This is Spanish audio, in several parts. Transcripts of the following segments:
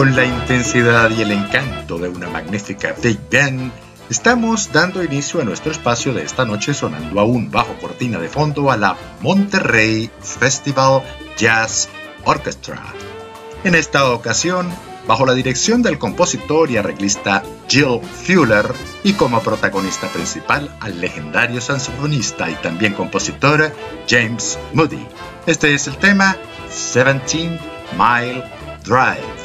Con la intensidad y el encanto de una magnífica Big Band, estamos dando inicio a nuestro espacio de esta noche sonando aún bajo cortina de fondo a la Monterrey Festival Jazz Orchestra. En esta ocasión, bajo la dirección del compositor y arreglista Jill Fuller y como protagonista principal al legendario saxofonista y también compositor James Moody. Este es el tema 17 Mile Drive.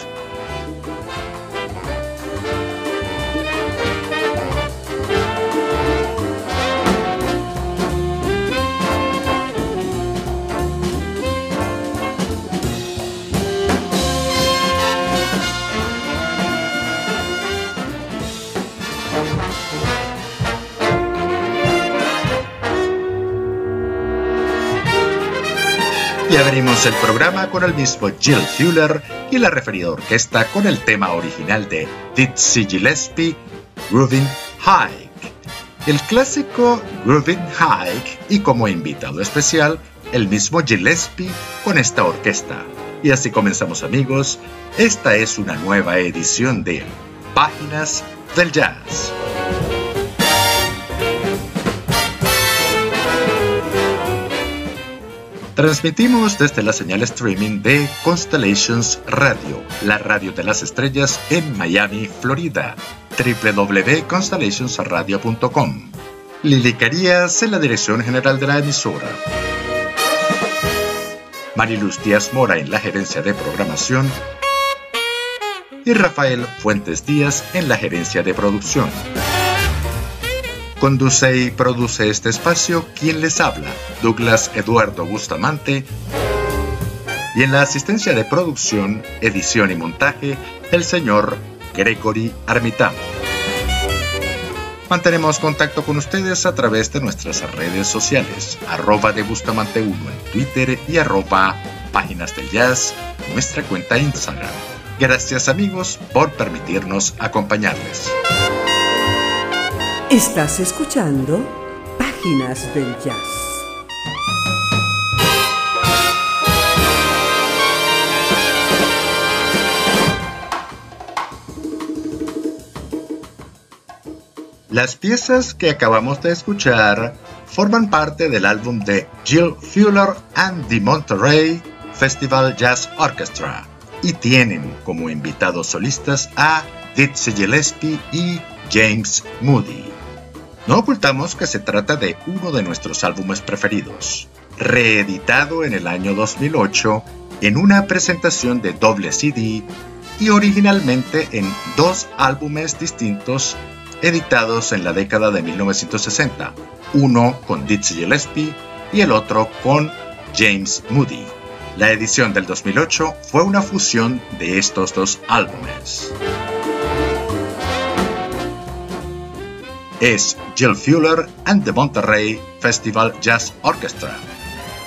Abrimos el programa con el mismo Jill Fuller y la referida orquesta con el tema original de Dizzy Gillespie, Grooving Hike. El clásico Grooving Hike y como invitado especial, el mismo Gillespie con esta orquesta. Y así comenzamos amigos, esta es una nueva edición de Páginas del Jazz. Transmitimos desde la señal streaming de Constellations Radio, la radio de las estrellas en Miami, Florida. www.constellationsradio.com. Lili Carías en la dirección general de la emisora. Mariluz Díaz Mora en la gerencia de programación y Rafael Fuentes Díaz en la gerencia de producción. Conduce y produce este espacio quien les habla, Douglas Eduardo Bustamante. Y en la asistencia de producción, edición y montaje, el señor Gregory Armitán. Mantenemos contacto con ustedes a través de nuestras redes sociales, arroba de Bustamante 1 en Twitter y arroba Páginas del Jazz, nuestra cuenta Instagram. Gracias amigos por permitirnos acompañarles. Estás escuchando Páginas del Jazz. Las piezas que acabamos de escuchar forman parte del álbum de Jill Fuller and the Monterey Festival Jazz Orchestra y tienen como invitados solistas a Dizzy Gillespie y James Moody. No ocultamos que se trata de uno de nuestros álbumes preferidos, reeditado en el año 2008 en una presentación de doble CD y originalmente en dos álbumes distintos editados en la década de 1960, uno con Dizzy Gillespie y el otro con James Moody. La edición del 2008 fue una fusión de estos dos álbumes. Es Jill Fuller and the Monterrey Festival Jazz Orchestra.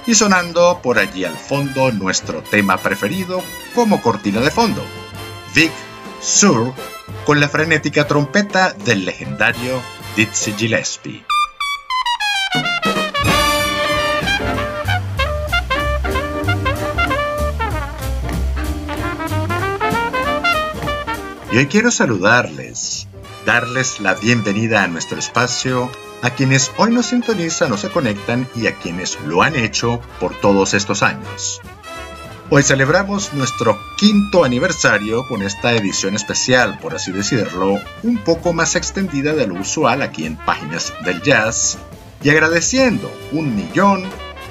Y sonando por allí al fondo nuestro tema preferido como cortina de fondo, Vic Sur con la frenética trompeta del legendario Dizzy Gillespie. Y hoy quiero saludarles, darles la bienvenida a nuestro espacio, a quienes hoy nos sintonizan o se conectan y a quienes lo han hecho por todos estos años. Hoy celebramos nuestro quinto aniversario con esta edición especial, por así decirlo, un poco más extendida de lo usual aquí en Páginas del Jazz, y agradeciendo un millón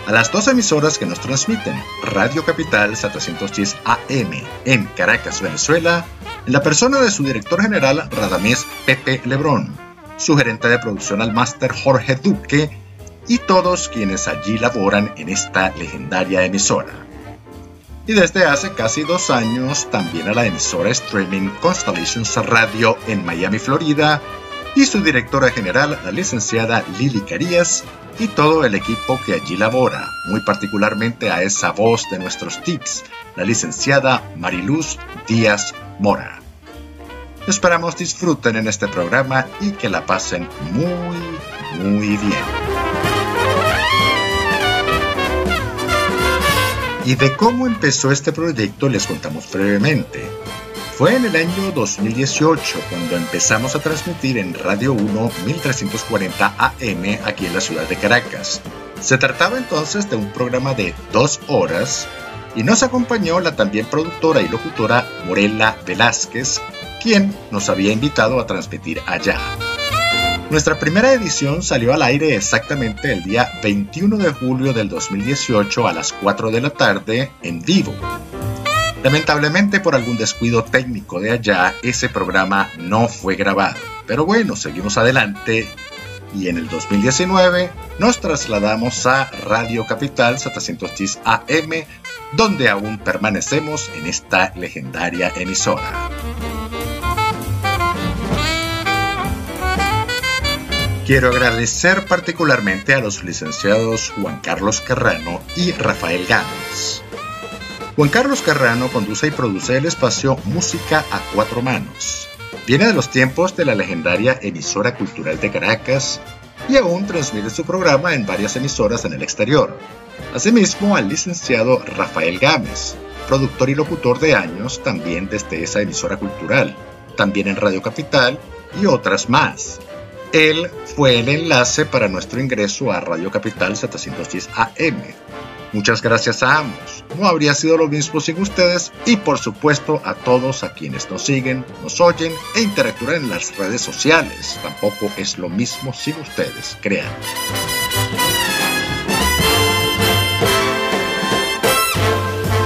a las dos emisoras que nos transmiten, Radio Capital 710 AM en Caracas, Venezuela, en la persona de su director general Radamés Pepe Lebrón, su gerente de producción al máster Jorge Duque y todos quienes allí laboran en esta legendaria emisora. Y desde hace casi dos años también a la emisora streaming Constellations Radio en Miami, Florida, y su directora general, la licenciada Lili Carías, y todo el equipo que allí labora, muy particularmente a esa voz de nuestros tips, la licenciada Mariluz Díaz Mora. Esperamos disfruten en este programa y que la pasen muy, muy bien. Y de cómo empezó este proyecto les contamos brevemente. Fue en el año 2018 cuando empezamos a transmitir en Radio 1 1340 AM aquí en la ciudad de Caracas. Se trataba entonces de un programa de dos horas y nos acompañó la también productora y locutora Morela Velázquez, quien nos había invitado a transmitir allá. Nuestra primera edición salió al aire exactamente el día 21 de julio del 2018 a las 4 de la tarde en vivo. Lamentablemente por algún descuido técnico de allá, ese programa no fue grabado. Pero bueno, seguimos adelante y en el 2019 nos trasladamos a Radio Capital 710 AM, donde aún permanecemos en esta legendaria emisora. Quiero agradecer particularmente a los licenciados Juan Carlos Carrano y Rafael Gámez. Juan Carlos Carrano conduce y produce el espacio Música a Cuatro Manos. Viene de los tiempos de la legendaria emisora cultural de Caracas y aún transmite su programa en varias emisoras en el exterior. Asimismo, al licenciado Rafael Gámez, productor y locutor de años también desde esa emisora cultural, también en Radio Capital y otras más. Él fue el enlace para nuestro ingreso a Radio Capital 710 AM. Muchas gracias a ambos. No habría sido lo mismo sin ustedes y por supuesto a todos a quienes nos siguen, nos oyen e interactúan en las redes sociales. Tampoco es lo mismo sin ustedes, crean.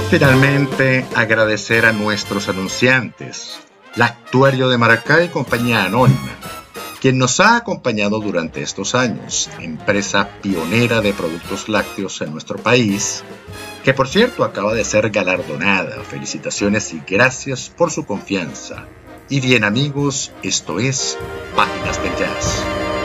Finalmente, agradecer a nuestros anunciantes, la Actuario de Maracay, compañía anónima, quien nos ha acompañado durante estos años, empresa pionera de productos lácteos en nuestro país, que por cierto acaba de ser galardonada. Felicitaciones y gracias por su confianza. Y bien amigos, esto es Páginas del Jazz.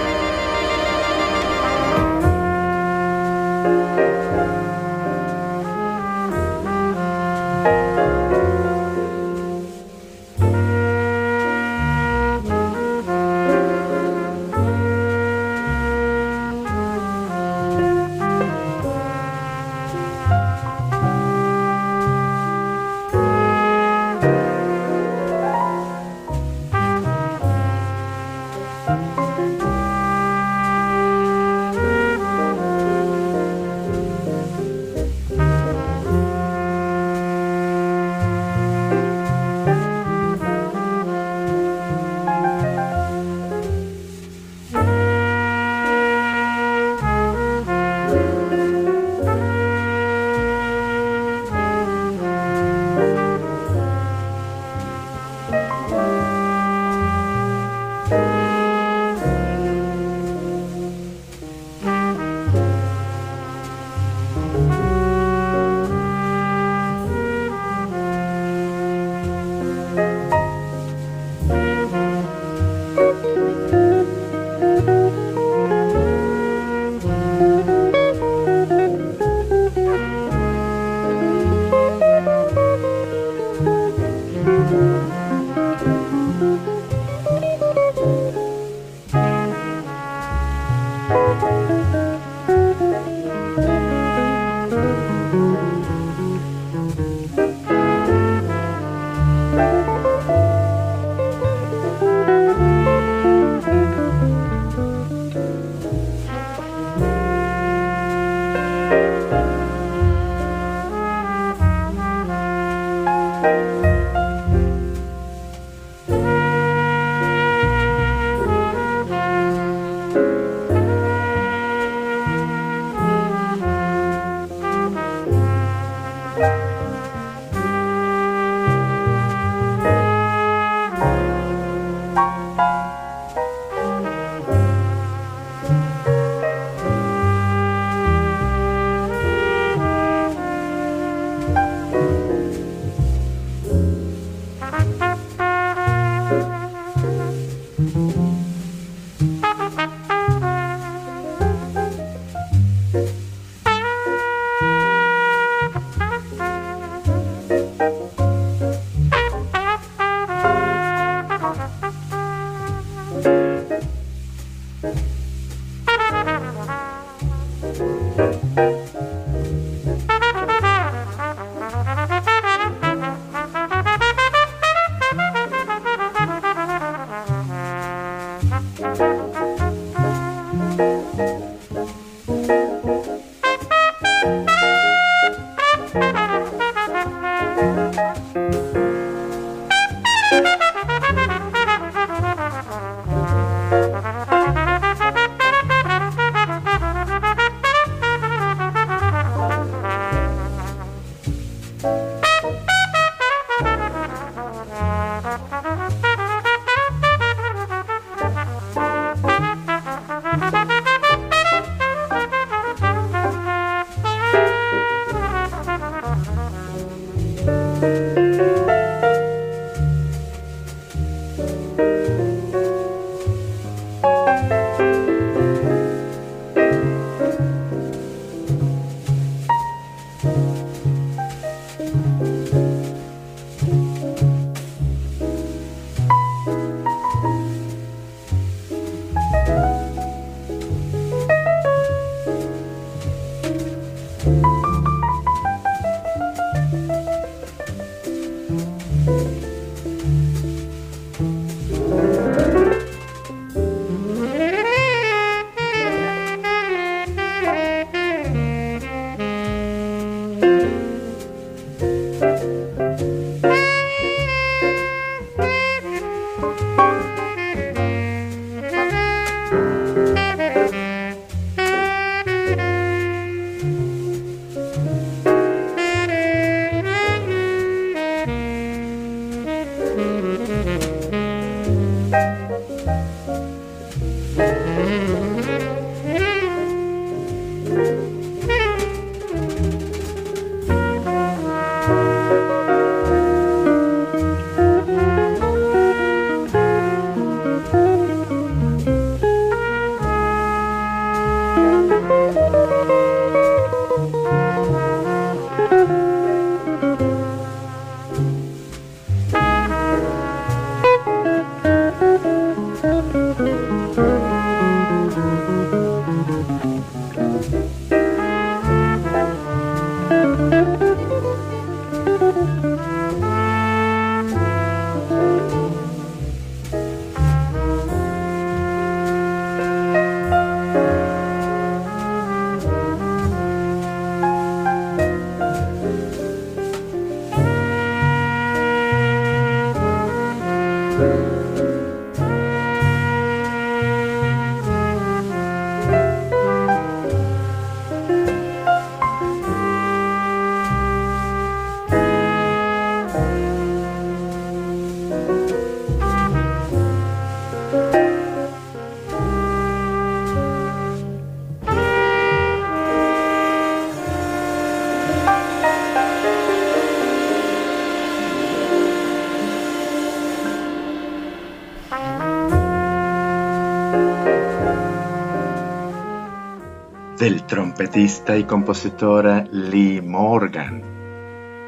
Del trompetista y compositora Lee Morgan.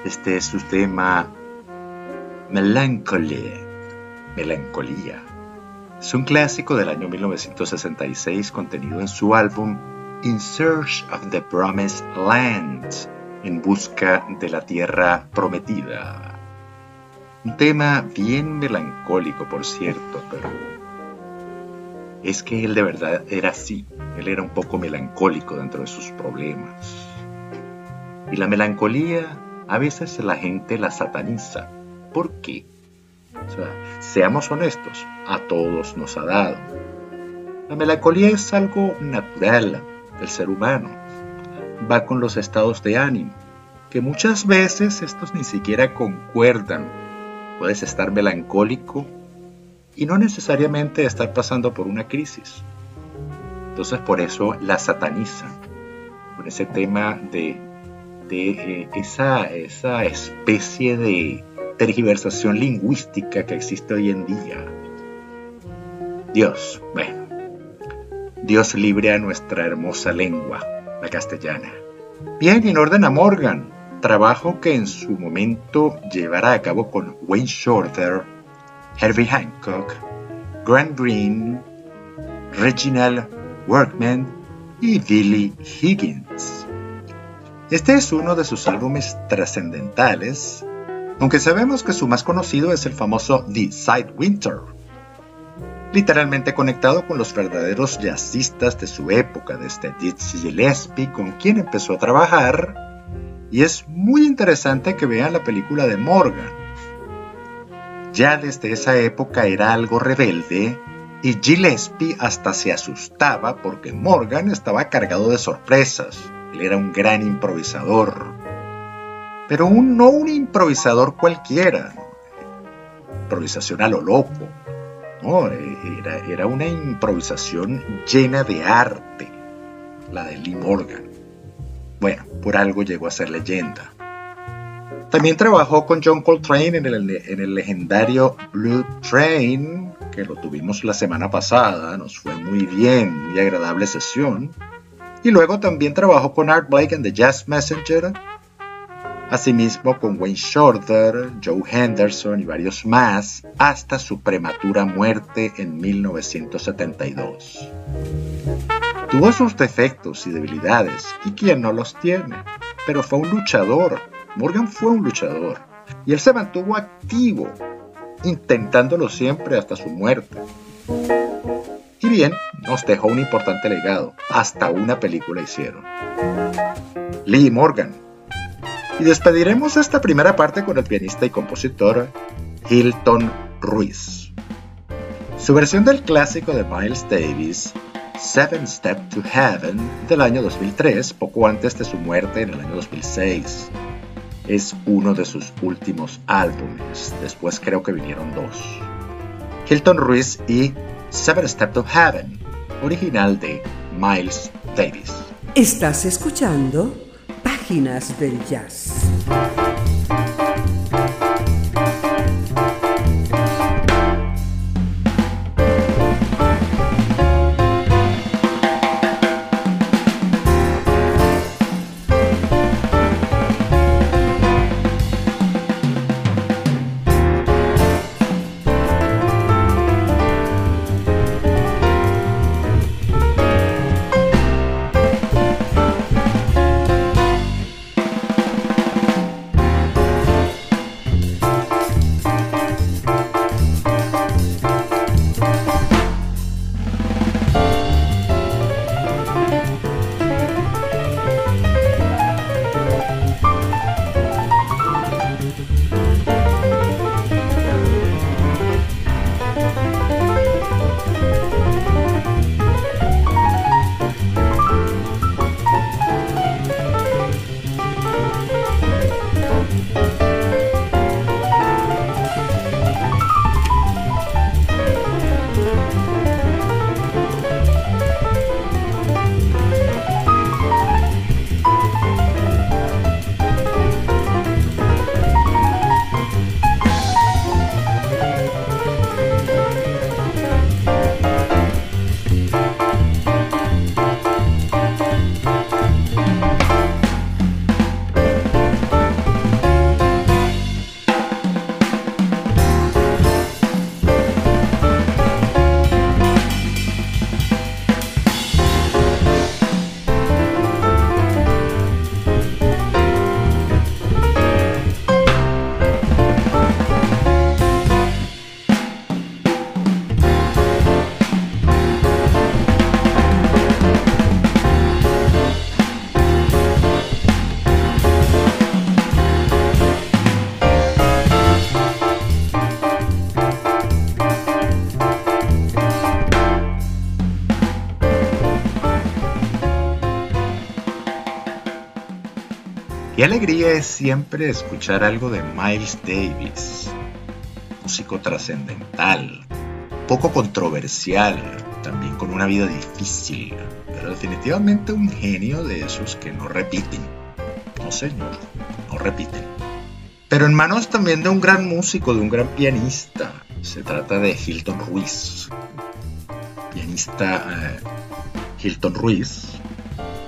Este es su tema Melancholy, Melancolía. Es un clásico del año 1966 contenido en su álbum In Search of the Promised Land, en busca de la tierra prometida. Un tema bien melancólico, por cierto, pero es que él de verdad era así. Él era un poco melancólico dentro de sus problemas. Y la melancolía a veces la gente la sataniza. ¿Por qué? Seamos honestos, a todos nos ha dado. La melancolía es algo natural del ser humano. Va con los estados de ánimo, que muchas veces estos ni siquiera concuerdan. Puedes estar melancólico y no necesariamente estar pasando por una crisis. Entonces por eso la satanizan, con ese tema de, eh, esa, esa especie de tergiversación lingüística que existe hoy en día. Dios, bueno, Dios libre a nuestra hermosa lengua, la castellana. Bien, en orden a Morgan, trabajo que en su momento llevará a cabo con Wayne Shorter, Herbie Hancock, Grant Green, Reginald Workman y Billy Higgins. Este es uno de sus álbumes trascendentales, aunque sabemos que su más conocido es el famoso The Side Winter, literalmente conectado con los verdaderos jazzistas de su época, desde Dizzy Gillespie, con quien empezó a trabajar, y es muy interesante que vean la película de Morgan, ya desde esa época era algo rebelde y Gillespie hasta se asustaba porque Morgan estaba cargado de sorpresas. Él era un gran improvisador. Pero un, no un improvisador cualquiera. Improvisación a lo loco. No, era, era una improvisación llena de arte. La de Lee Morgan. Bueno, por algo llegó a ser leyenda. También trabajó con John Coltrane en el, en el legendario Blue Train, que lo tuvimos la semana pasada, nos fue muy bien, muy agradable sesión. Y luego también trabajó con Art Blake en The Jazz Messenger, asimismo con Wayne Shorter, Joe Henderson y varios más, hasta su prematura muerte en 1972. Tuvo sus defectos y debilidades, y quien no los tiene, pero fue un luchador Morgan fue un luchador y él se mantuvo activo, intentándolo siempre hasta su muerte. Y bien, nos dejó un importante legado, hasta una película hicieron. Lee Morgan. Y despediremos esta primera parte con el pianista y compositor Hilton Ruiz. Su versión del clásico de Miles Davis, Seven Step to Heaven, del año 2003, poco antes de su muerte en el año 2006 es uno de sus últimos álbumes. Después creo que vinieron dos. Hilton Ruiz y Seven Steps to Heaven, original de Miles Davis. Estás escuchando Páginas del Jazz. Qué alegría es siempre escuchar algo de Miles Davis, músico trascendental, poco controversial, también con una vida difícil, pero definitivamente un genio de esos que no repiten. No señor, no repiten. Pero en manos también de un gran músico, de un gran pianista. Se trata de Hilton Ruiz. Pianista eh, Hilton Ruiz,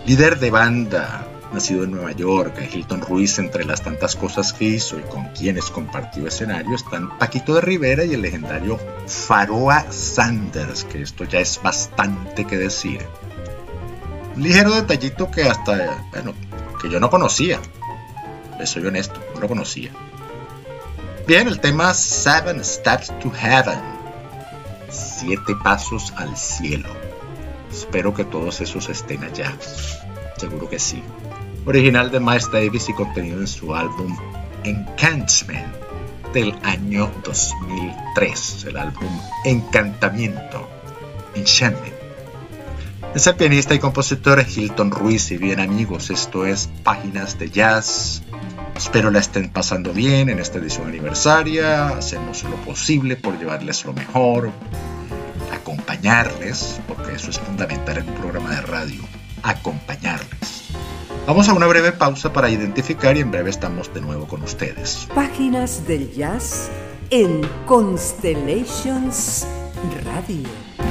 líder de banda nacido en Nueva York, Hilton Ruiz, entre las tantas cosas que hizo y con quienes compartió escenario, están Paquito de Rivera y el legendario Faroa Sanders, que esto ya es bastante que decir. Un ligero detallito que hasta, bueno, que yo no conocía. Les soy honesto, no lo conocía. Bien, el tema Seven Steps to Heaven. Siete pasos al cielo. Espero que todos esos estén allá. Seguro que sí original de Miles Davis y contenido en su álbum Enchantment del año 2003, el álbum Encantamiento, Enchantment. Es el pianista y compositor Hilton Ruiz y bien amigos, esto es Páginas de Jazz. Espero la estén pasando bien en esta edición aniversaria, hacemos lo posible por llevarles lo mejor, acompañarles, porque eso es fundamental en un programa de radio, acompañarles Vamos a una breve pausa para identificar y en breve estamos de nuevo con ustedes. Páginas del jazz en Constellations Radio.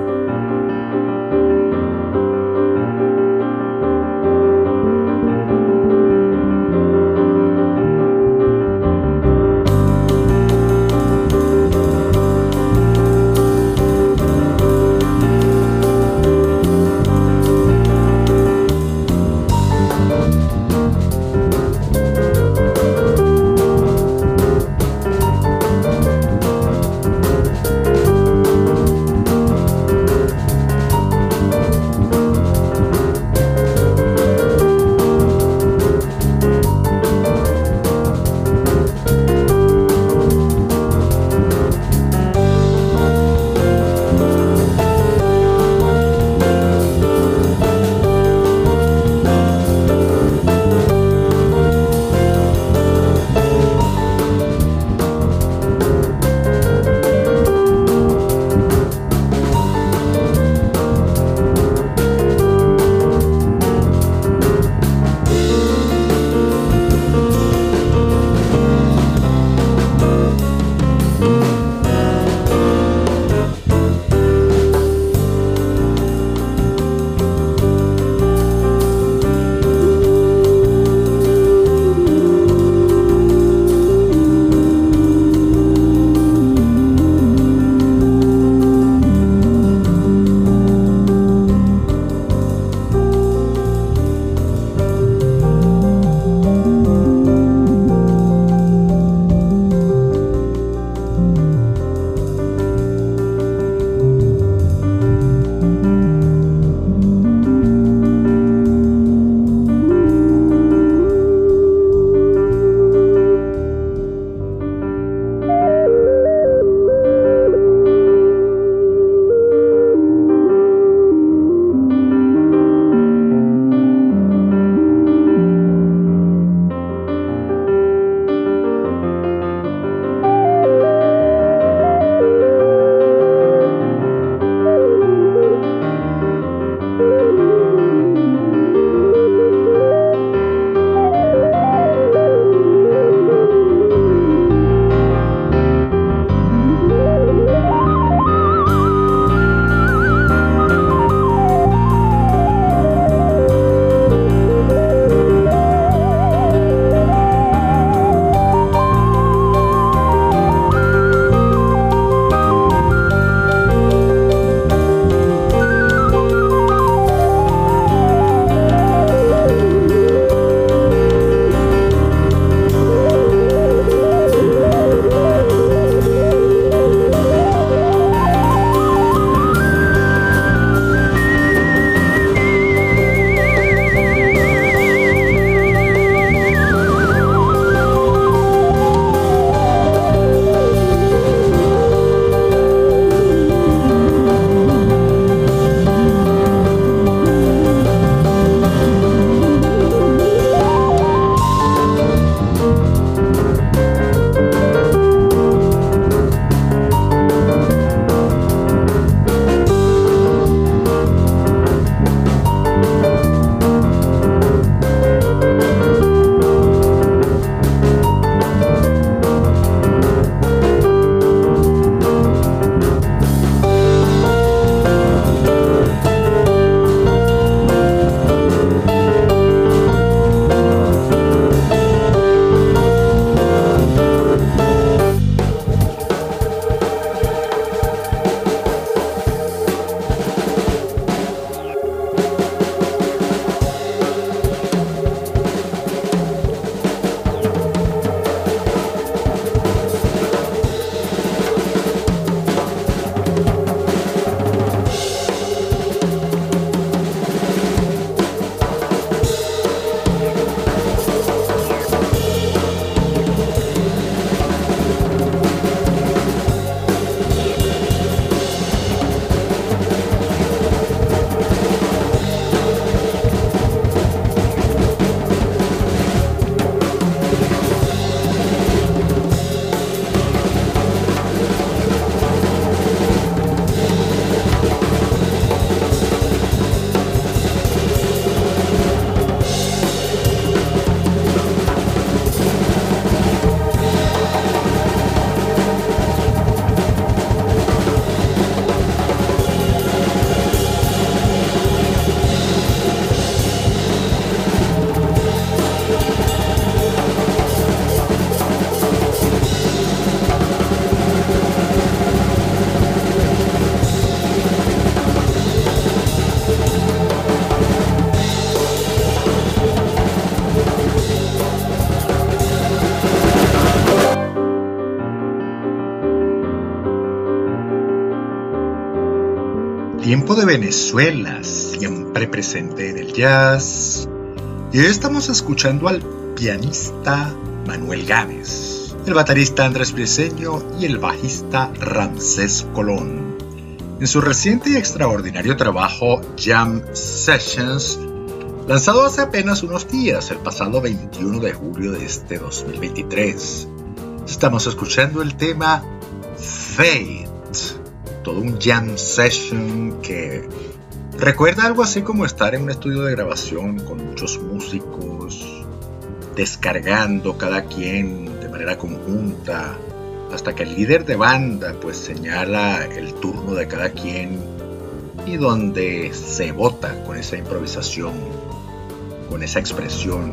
De Venezuela, siempre presente en el jazz. Y hoy estamos escuchando al pianista Manuel Gámez, el baterista Andrés Briseño y el bajista Ramsés Colón. En su reciente y extraordinario trabajo Jam Sessions, lanzado hace apenas unos días, el pasado 21 de julio de este 2023, estamos escuchando el tema Fate, todo un jam session que recuerda algo así como estar en un estudio de grabación con muchos músicos, descargando cada quien de manera conjunta, hasta que el líder de banda pues señala el turno de cada quien y donde se vota con esa improvisación, con esa expresión.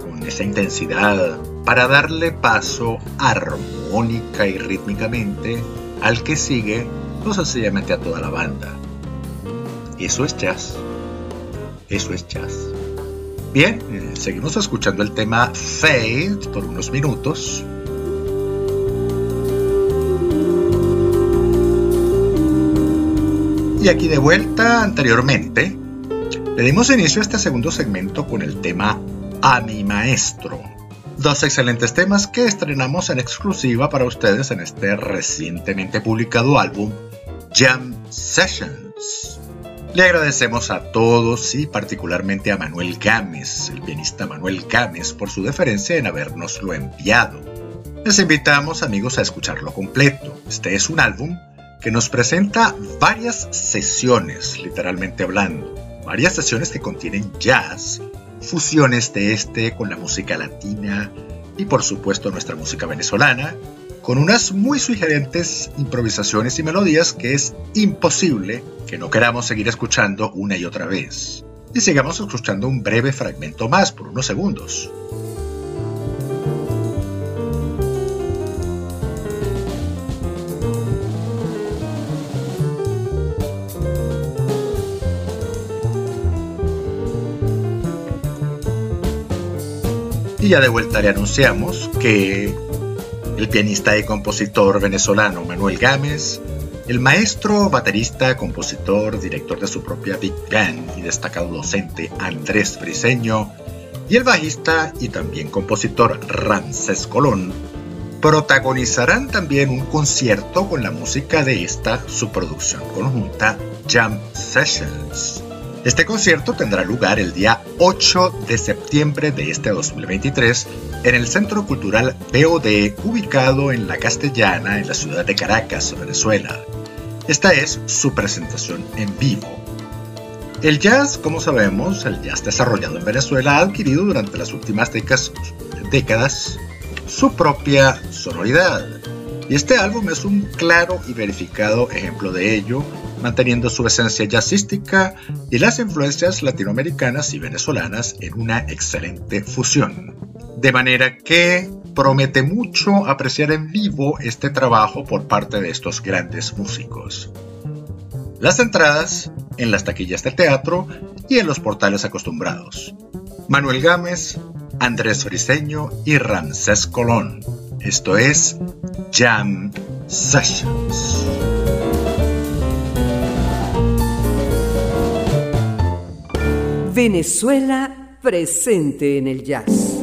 Con esa intensidad para darle paso armónica y rítmicamente al que sigue o sencillamente a toda la banda. Eso es jazz. Eso es jazz. Bien, eh, seguimos escuchando el tema Fade por unos minutos. Y aquí de vuelta anteriormente, le dimos inicio a este segundo segmento con el tema A mi maestro. Dos excelentes temas que estrenamos en exclusiva para ustedes en este recientemente publicado álbum Jam Sessions. Le agradecemos a todos y particularmente a Manuel Gámez, el pianista Manuel Gámez, por su deferencia en habernoslo enviado. Les invitamos amigos a escucharlo completo. Este es un álbum que nos presenta varias sesiones, literalmente hablando, varias sesiones que contienen jazz, fusiones de este con la música latina y por supuesto nuestra música venezolana, con unas muy sugerentes improvisaciones y melodías que es imposible que no queramos seguir escuchando una y otra vez. Y sigamos escuchando un breve fragmento más por unos segundos. Y ya de vuelta le anunciamos que el pianista y compositor venezolano Manuel Gámez, el maestro, baterista, compositor, director de su propia Big Band y destacado docente Andrés Friseño, y el bajista y también compositor Ramsés Colón, protagonizarán también un concierto con la música de esta su producción conjunta Jam Sessions este concierto tendrá lugar el día 8 de septiembre de este 2023 en el Centro Cultural POD ubicado en La Castellana en la ciudad de Caracas, Venezuela. Esta es su presentación en vivo. El jazz, como sabemos, el jazz desarrollado en Venezuela ha adquirido durante las últimas décadas, décadas su propia sonoridad. Y este álbum es un claro y verificado ejemplo de ello manteniendo su esencia jazzística y las influencias latinoamericanas y venezolanas en una excelente fusión. De manera que promete mucho apreciar en vivo este trabajo por parte de estos grandes músicos. Las entradas en las taquillas del teatro y en los portales acostumbrados. Manuel Gámez, Andrés Friseño y Ramsés Colón. Esto es Jam Sessions. Venezuela presente en el jazz.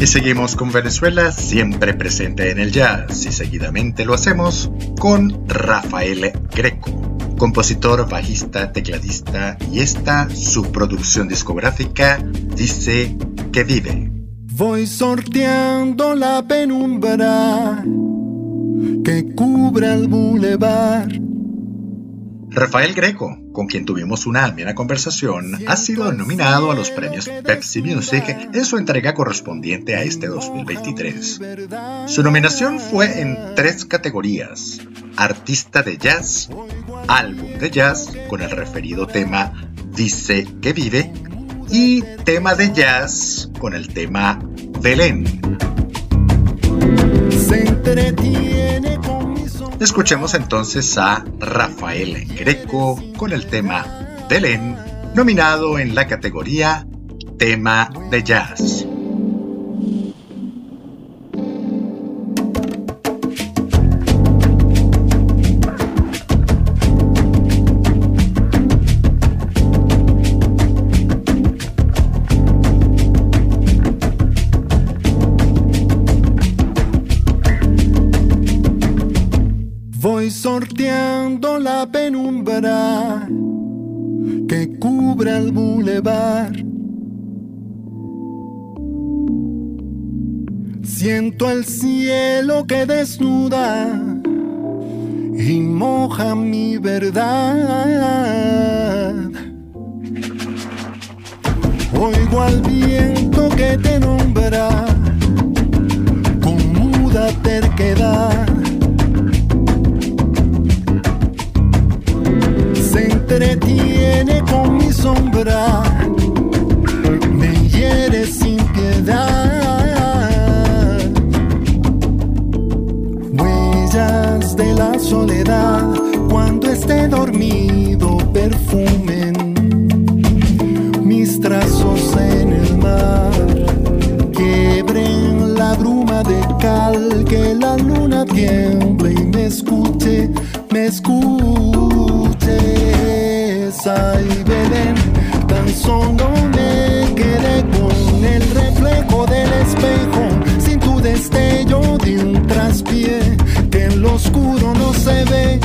Y seguimos con Venezuela siempre presente en el jazz y seguidamente lo hacemos con Rafael Greco, compositor, bajista, tecladista y esta su producción discográfica dice que vive. Voy sorteando la penumbra que cubre el bulevar. Rafael Greco, con quien tuvimos una amena conversación, ha sido nominado a los premios Pepsi Music en su entrega correspondiente a este 2023. Su nominación fue en tres categorías, Artista de Jazz, Álbum de Jazz con el referido tema Dice que vive y Tema de Jazz con el tema Belén. Escuchemos entonces a Rafael Greco con el tema Belén, nominado en la categoría tema de jazz. Sorteando la penumbra que cubre el bulevar. Siento el cielo que desnuda y moja mi verdad. Oigo al viento que te nombra con muda terquedad. Sombra, me hiere sin piedad. Huellas de la soledad, cuando esté dormido, perfumen mis trazos en el mar. Quiebren la bruma de cal, que la luna tiemble y me escuche, me escuche y Belén, me quedé con el reflejo del espejo, sin tu destello de un traspié que en lo oscuro no se ve,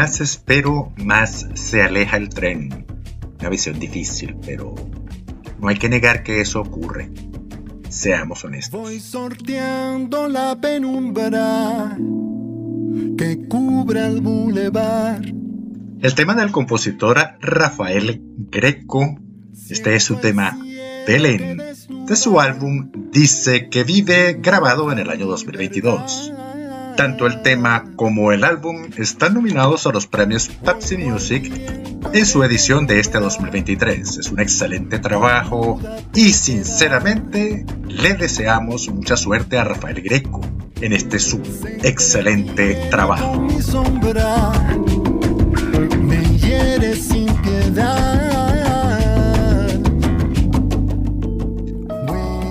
más espero, más se aleja el tren. Una visión difícil, pero no hay que negar que eso ocurre. Seamos honestos. Voy sorteando la penumbra que cubre el bulevar. El tema del compositor Rafael Greco, este es su tema Belén, de su álbum Dice que vive, grabado en el año 2022. Tanto el tema como el álbum están nominados a los premios Pepsi Music en su edición de este 2023. Es un excelente trabajo y sinceramente le deseamos mucha suerte a Rafael Greco en este su excelente trabajo.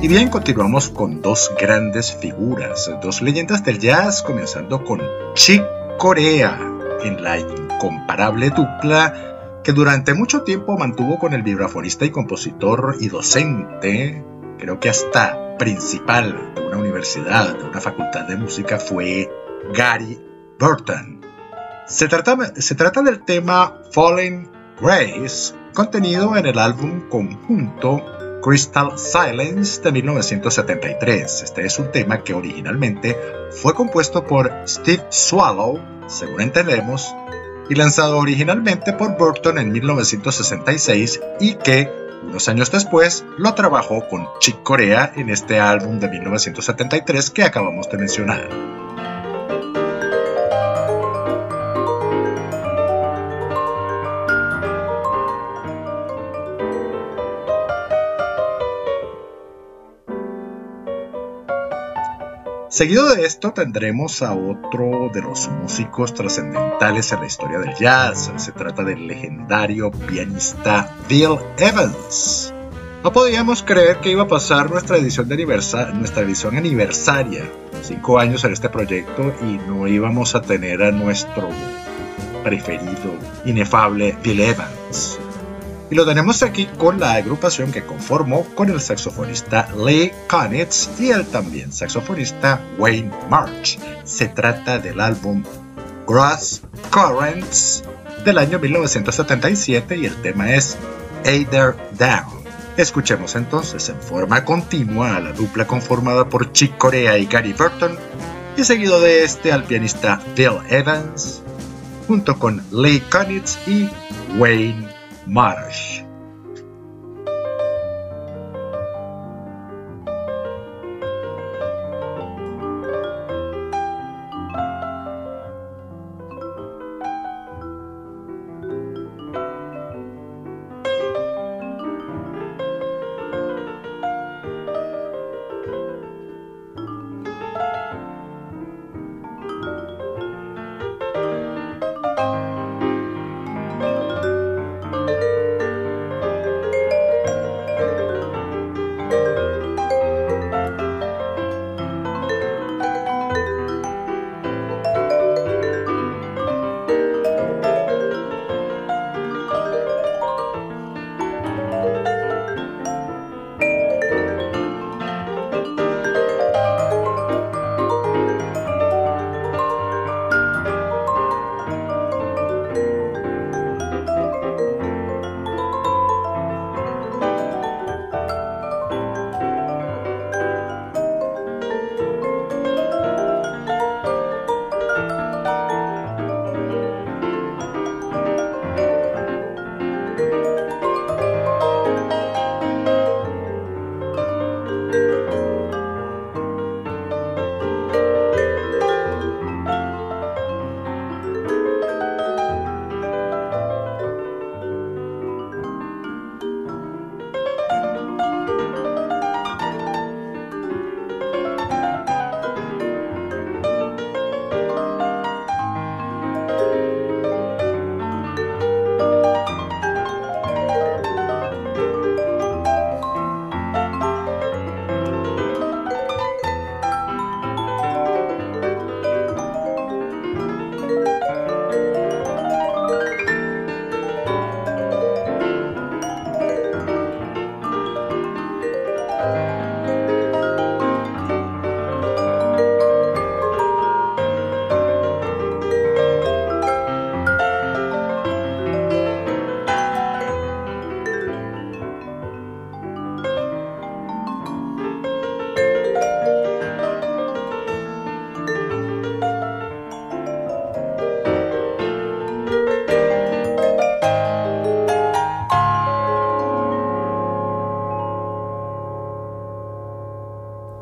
Y bien, continuamos con dos grandes figuras, dos leyendas del jazz, comenzando con Chick Corea en la incomparable dupla que durante mucho tiempo mantuvo con el vibrafonista y compositor y docente, creo que hasta principal de una universidad, de una facultad de música, fue Gary Burton. Se trata, se trata del tema Fallen Grace, contenido en el álbum conjunto Crystal Silence de 1973. Este es un tema que originalmente fue compuesto por Steve Swallow, según entendemos, y lanzado originalmente por Burton en 1966 y que, unos años después, lo trabajó con Chick Corea en este álbum de 1973 que acabamos de mencionar. Seguido de esto tendremos a otro de los músicos trascendentales en la historia del jazz. Se trata del legendario pianista Bill Evans. No podíamos creer que iba a pasar nuestra edición, aniversaria, cinco años en este proyecto, y no íbamos a tener a nuestro preferido, inefable Bill Evans. Y lo tenemos aquí con la agrupación que conformó con el saxofonista Lee Konitz y el también saxofonista Wayne March. Se trata del álbum Grass Currents del año 1977 y el tema es Either Down. Escuchemos entonces en forma continua a la dupla conformada por Chick Corea y Gary Burton, y seguido de este al pianista Bill Evans, junto con Lee Konitz y Wayne Maras.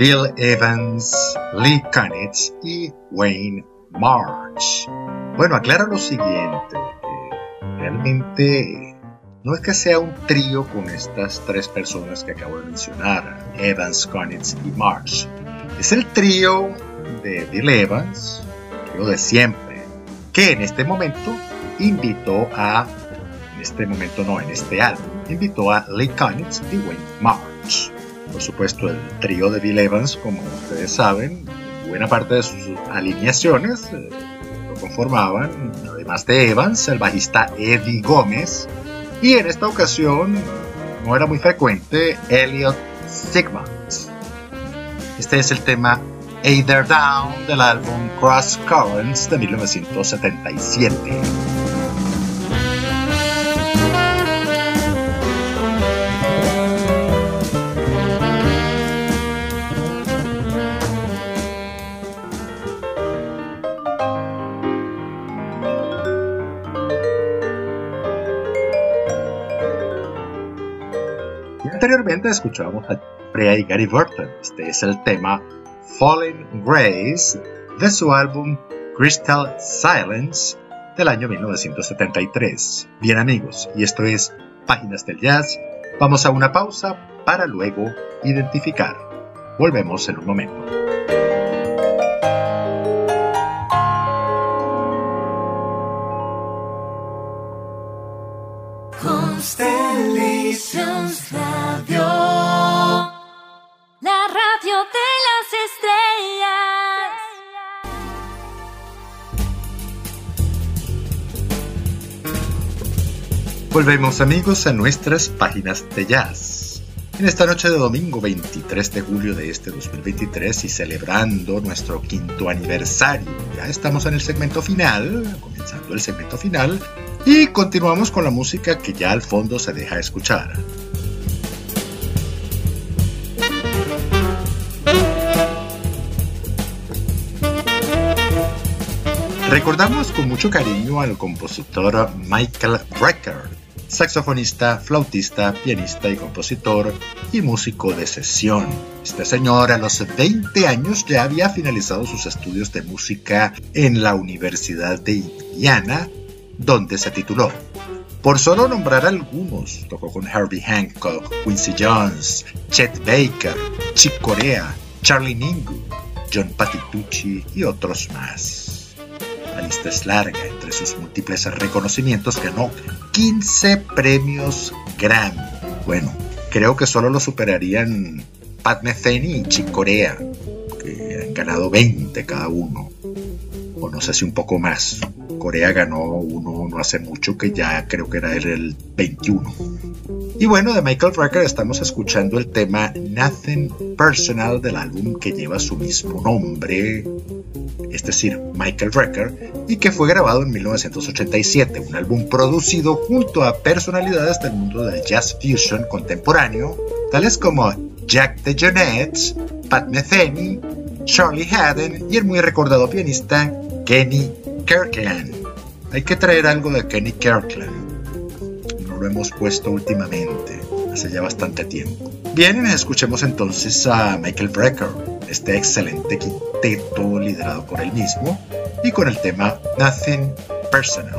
Bill Evans, Lee Kunitz y Wayne March. Bueno, aclaro lo siguiente. realmente no es que sea un trío con estas tres personas que acabo de mencionar, Evans, Kunitz y March. Es el trío de Bill Evans, trío de siempre, que en este momento invitó a, en este momento no, en este álbum, invitó a Lee Kunitz y Wayne March. Por supuesto, el trío de Bill Evans, como ustedes saben, buena parte de sus alineaciones eh, lo conformaban, además de Evans, el bajista Eddie Gómez, y en esta ocasión no era muy frecuente Elliot Sigmund. Este es el tema Either Down del álbum Cross Currents de 1977. Escuchábamos a Freya y Gary Burton. Este es el tema Fallen Grace de su álbum Crystal Silence del año 1973. Bien amigos, y esto es Páginas del Jazz. Vamos a una pausa para luego identificar. Volvemos en un momento. Volvemos amigos a nuestras páginas de jazz. En esta noche de domingo 23 de julio de este 2023 y celebrando nuestro quinto aniversario, ya estamos en el segmento final, comenzando el segmento final, y continuamos con la música que ya al fondo se deja escuchar. Recordamos con mucho cariño al compositor Michael Brecker, saxofonista, flautista, pianista y compositor y músico de sesión. Este señor a los 20 años ya había finalizado sus estudios de música en la Universidad de Indiana, donde se tituló. Por solo nombrar algunos, tocó con Herbie Hancock, Quincy Jones, Chet Baker, Chick Corea, Charlie Mingus, John Patitucci y otros más. La lista es larga, entre sus múltiples reconocimientos ganó 15 premios Grammy. Bueno, creo que solo lo superarían Pat Metheny y Chick Corea, que han ganado 20 cada uno, o no sé si un poco más. Corea ganó uno no hace mucho, que ya creo que era el 21. Y bueno, de Michael Brecker estamos escuchando el tema Nothing Personal del álbum que lleva su mismo nombre, es decir, Michael Brecker, y que fue grabado en 1987, un álbum producido junto a personalidades del mundo del jazz fusion contemporáneo, tales como Jack de Jonettes, Pat Metheny, Charlie Haddon y el muy recordado pianista Kenny Kirkland. Hay que traer algo de Kenny Kirkland. No lo hemos puesto últimamente, hace ya bastante tiempo. Bien, escuchemos entonces a Michael Brecker, este excelente quinteto liderado por él mismo, y con el tema Nothing Personal.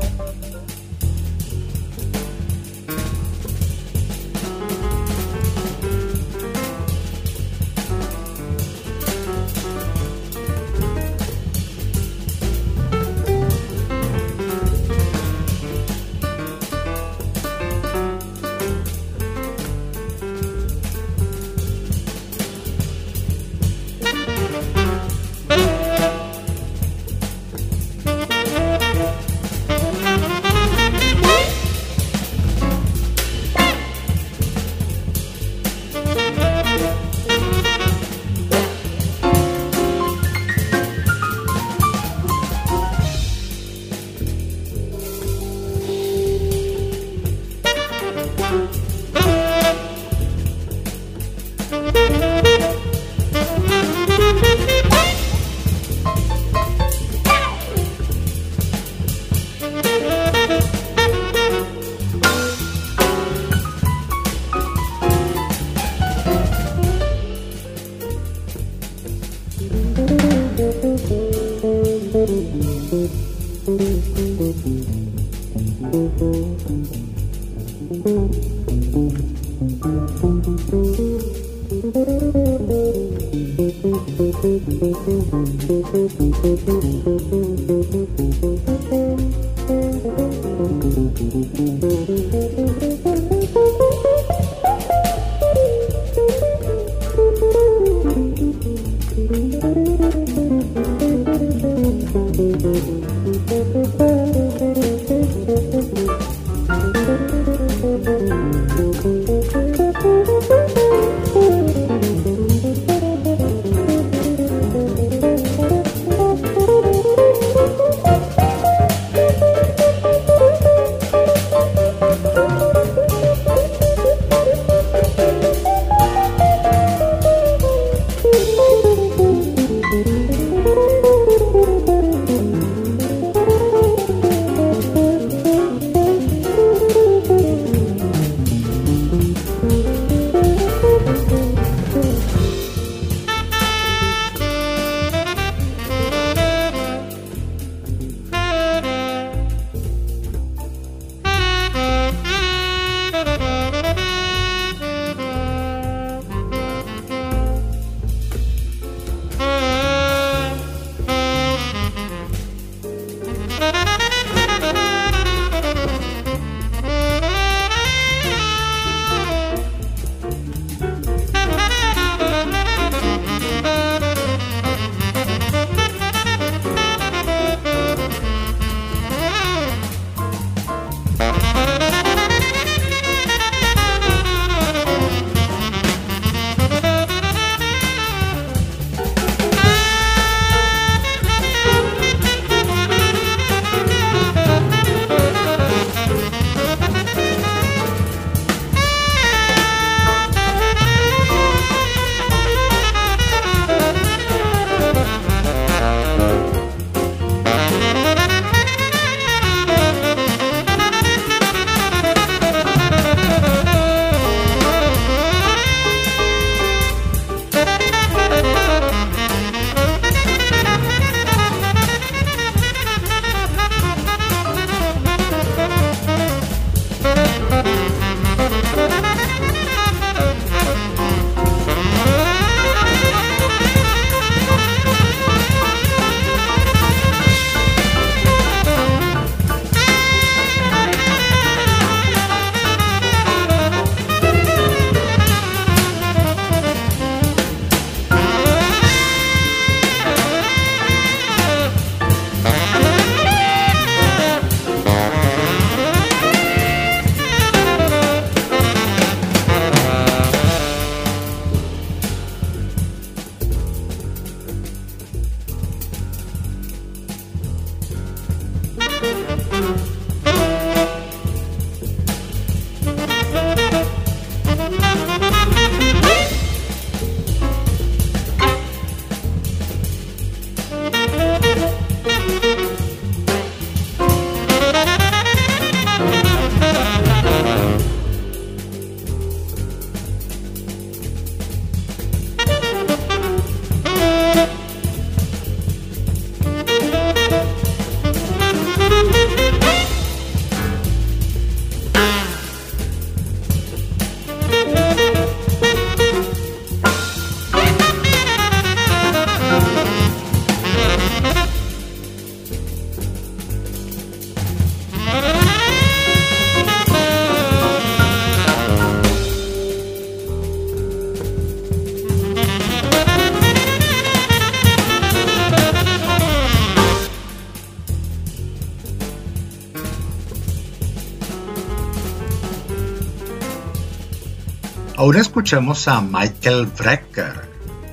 Ahora escuchamos a Michael Brecker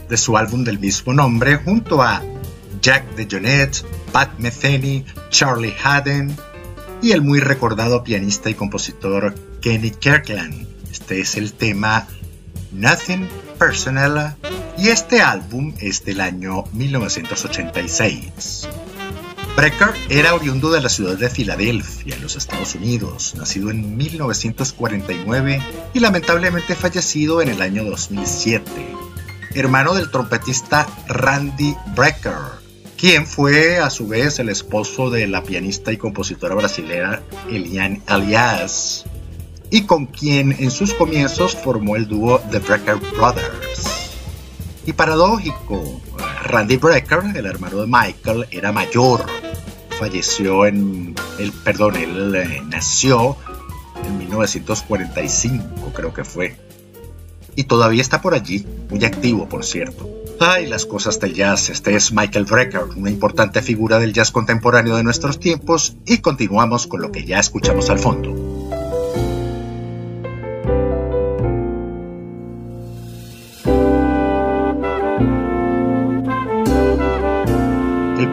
de su álbum del mismo nombre junto a Jack DeJohnette, Pat Metheny, Charlie Haddon y el muy recordado pianista y compositor Kenny Kirkland. Este es el tema Nothing Personal y este álbum es del año 1986. Brecker era oriundo de la ciudad de Filadelfia, en los Estados Unidos, nacido en 1949 y lamentablemente fallecido en el año 2007. Hermano del trompetista Randy Brecker, quien fue a su vez el esposo de la pianista y compositora brasileña Eliane Alias, y con quien en sus comienzos formó el dúo The Brecker Brothers. Y paradójico, Randy Brecker, el hermano de Michael, era mayor. Falleció en, el, perdón, él eh, nació en 1945, creo que fue. Y todavía está por allí, muy activo, por cierto. Ay, las cosas del jazz. Este es Michael Brecker, una importante figura del jazz contemporáneo de nuestros tiempos, y continuamos con lo que ya escuchamos al fondo.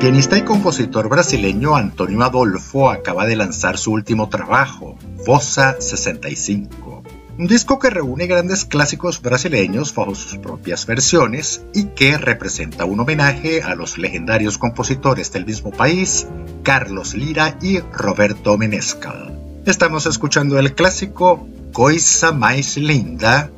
Pianista y compositor brasileño Antonio Adolfo acaba de lanzar su último trabajo, Bossa 65. Un disco que reúne grandes clásicos brasileños bajo sus propias versiones y que representa un homenaje a los legendarios compositores del mismo país, Carlos Lira y Roberto Menescal. Estamos escuchando el clásico Coisa Mais Linda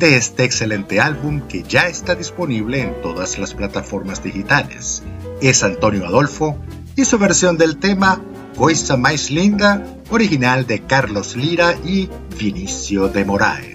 de este excelente álbum que ya está disponible en todas las plataformas digitales es Antonio Adolfo y su versión del tema Coisa Mais Linda, original de Carlos Lira y Vinicio de Moraes.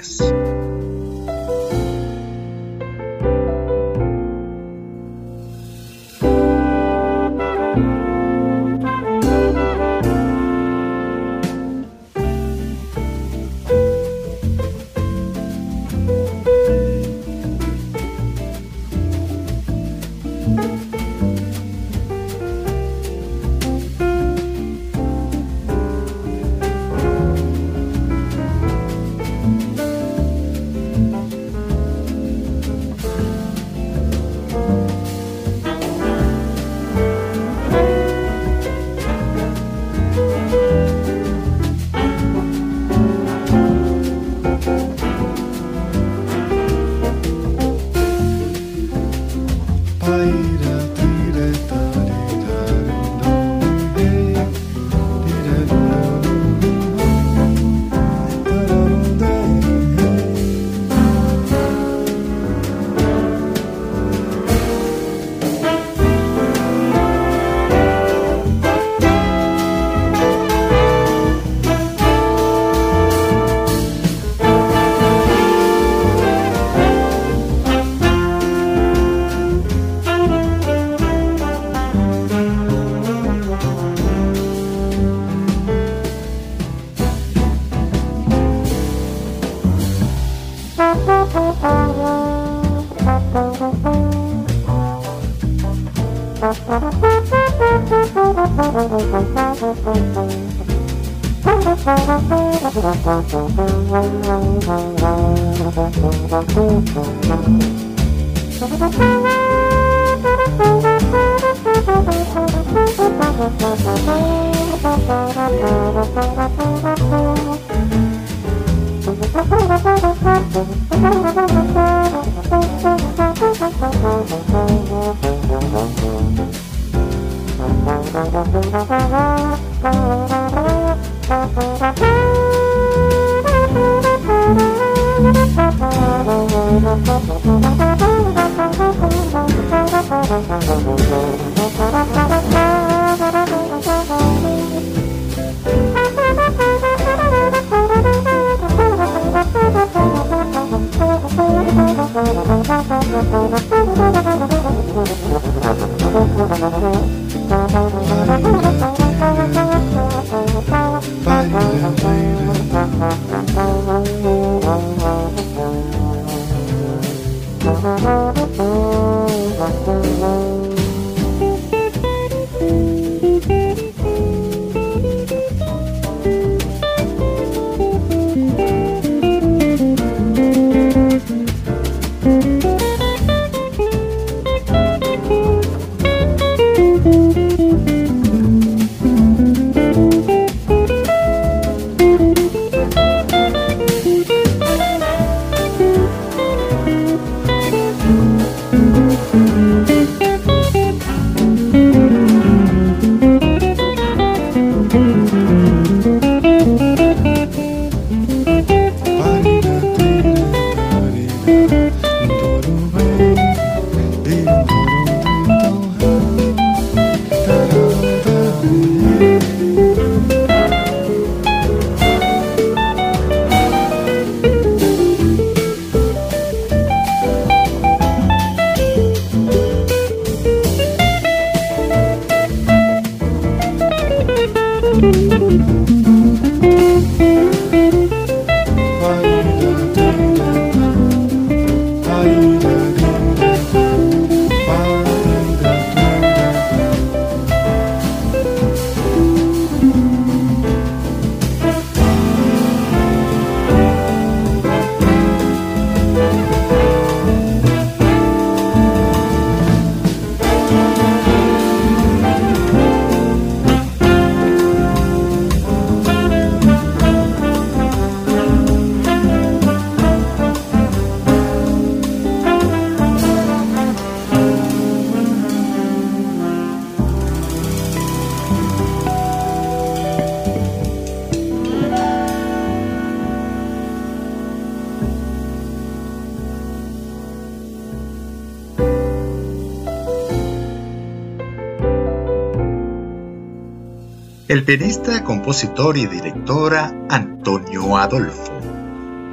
Pianista, compositor y directora Antonio Adolfo.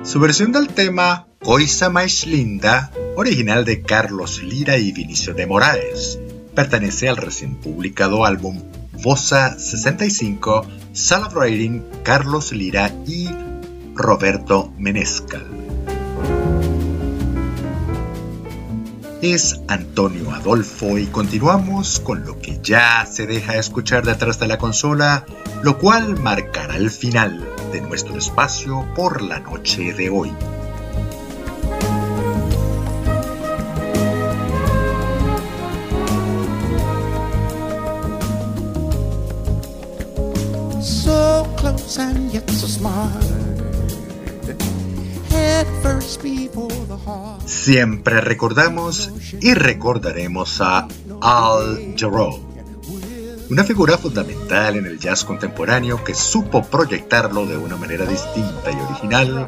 Su versión del tema Coisa Mais Linda, original de Carlos Lira y Vinicio de Moraes, pertenece al recién publicado álbum Vosa 65 Celebrating Carlos Lira y Roberto Menescal. Es Antonio Adolfo y continuamos con lo que ya se deja escuchar detrás de la consola, lo cual marcará el final de nuestro espacio por la noche de hoy. So close and yet so smart. Head first before the heart. Siempre recordamos y recordaremos a Al Jarreau, una figura fundamental en el jazz contemporáneo que supo proyectarlo de una manera distinta y original,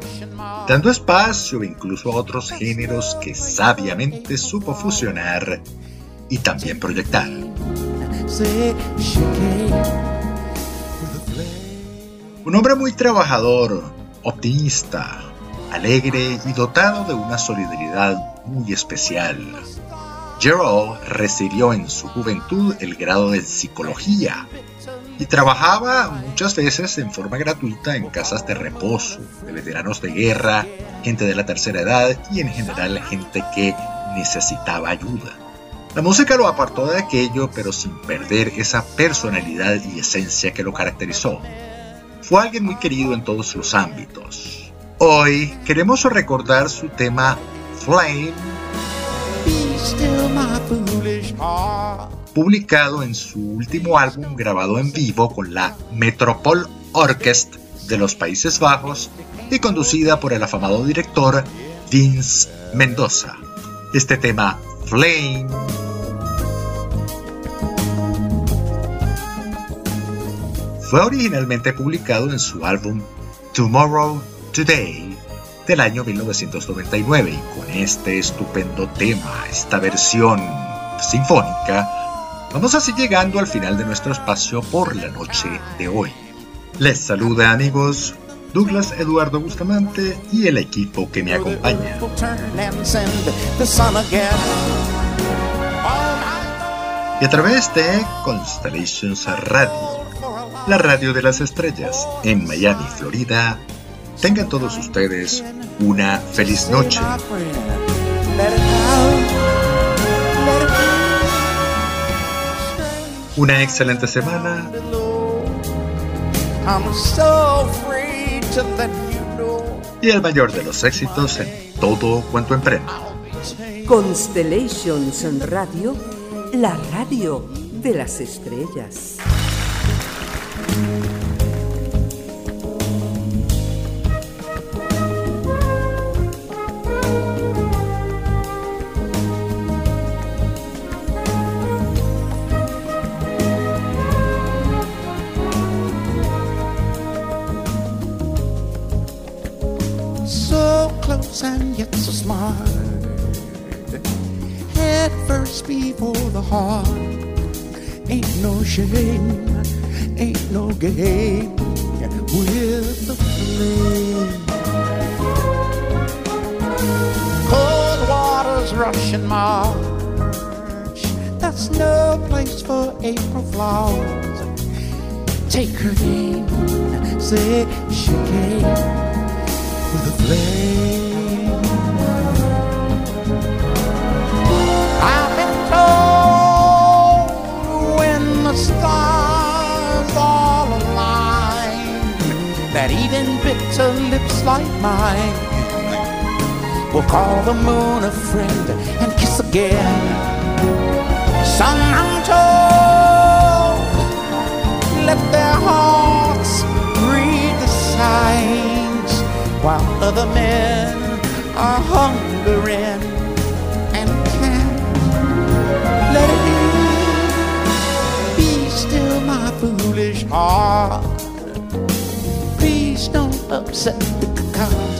dando espacio incluso a otros géneros que sabiamente supo fusionar y también proyectar. Un hombre muy trabajador, optimista, alegre y dotado de una solidaridad muy especial. Gerald recibió en su juventud el grado de psicología y trabajaba muchas veces en forma gratuita en casas de reposo de veteranos de guerra, gente de la tercera edad y en general gente que necesitaba ayuda. La música lo apartó de aquello, pero sin perder esa personalidad y esencia que lo caracterizó. Fue alguien muy querido en todos los ámbitos. Hoy queremos recordar su tema Flame, publicado en su último álbum grabado en vivo con la Metropole Orchestra de los Países Bajos y conducida por el afamado director Vince Mendoza. Este tema, Flame, fue originalmente publicado en su álbum Tomorrow Today del año 1999 y con este estupendo tema, esta versión sinfónica, vamos así llegando al final de nuestro espacio por la noche de hoy. Les saluda amigos Douglas Eduardo Bustamante y el equipo que me acompaña. Y a través de Constellations Radio, la radio de las estrellas en Miami, Florida, tengan todos ustedes una feliz noche. Una excelente semana y el mayor de los éxitos en todo cuanto emprenda. Constellations Radio, la radio de las estrellas. So smart. Head first before the heart. Ain't no shame, ain't no game with the flame. Cold waters rush rushing March. That's no place for April flowers. Take her name, say she came with a flame. Told when the stars all align that even bitter lips like mine will call the moon a friend and kiss again. Some I'm told let their hearts read the signs while other men are hungering heart. Please don't upset the cloud.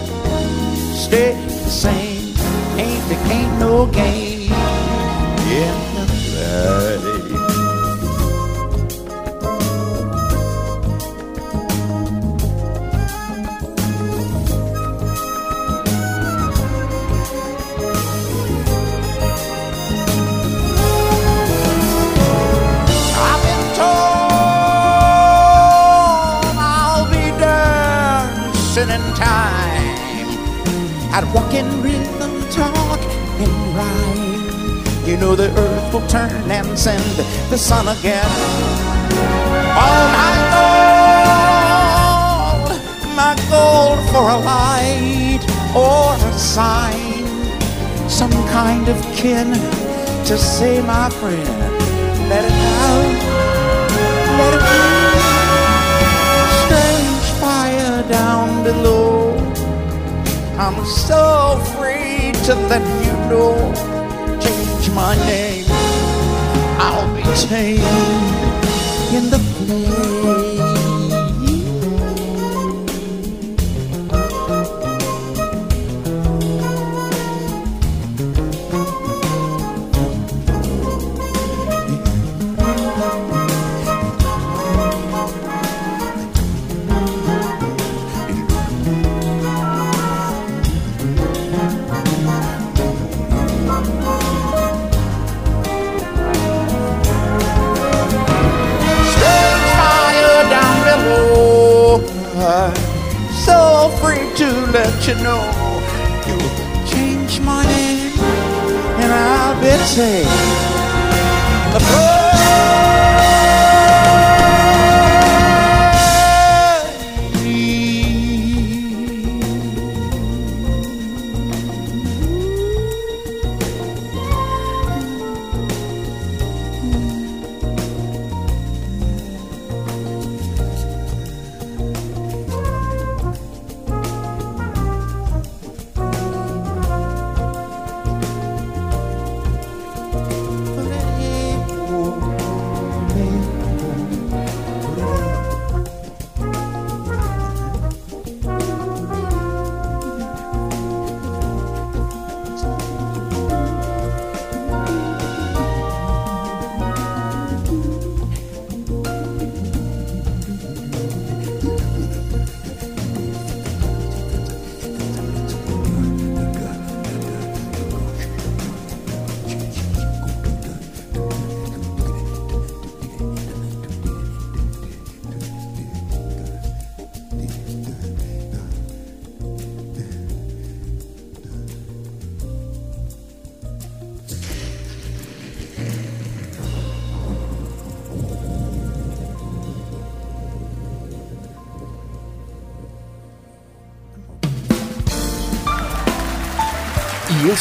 Stay the same. Ain't there ain't no game I'd walk in rhythm, talk and rhyme. You know the earth will turn and send the sun again. All my gold, my gold for a light or a sign, some kind of kin to say, my friend, let it out, let it out. Strange fire down below. I'm so free to let you know. Change my name, I'll be tamed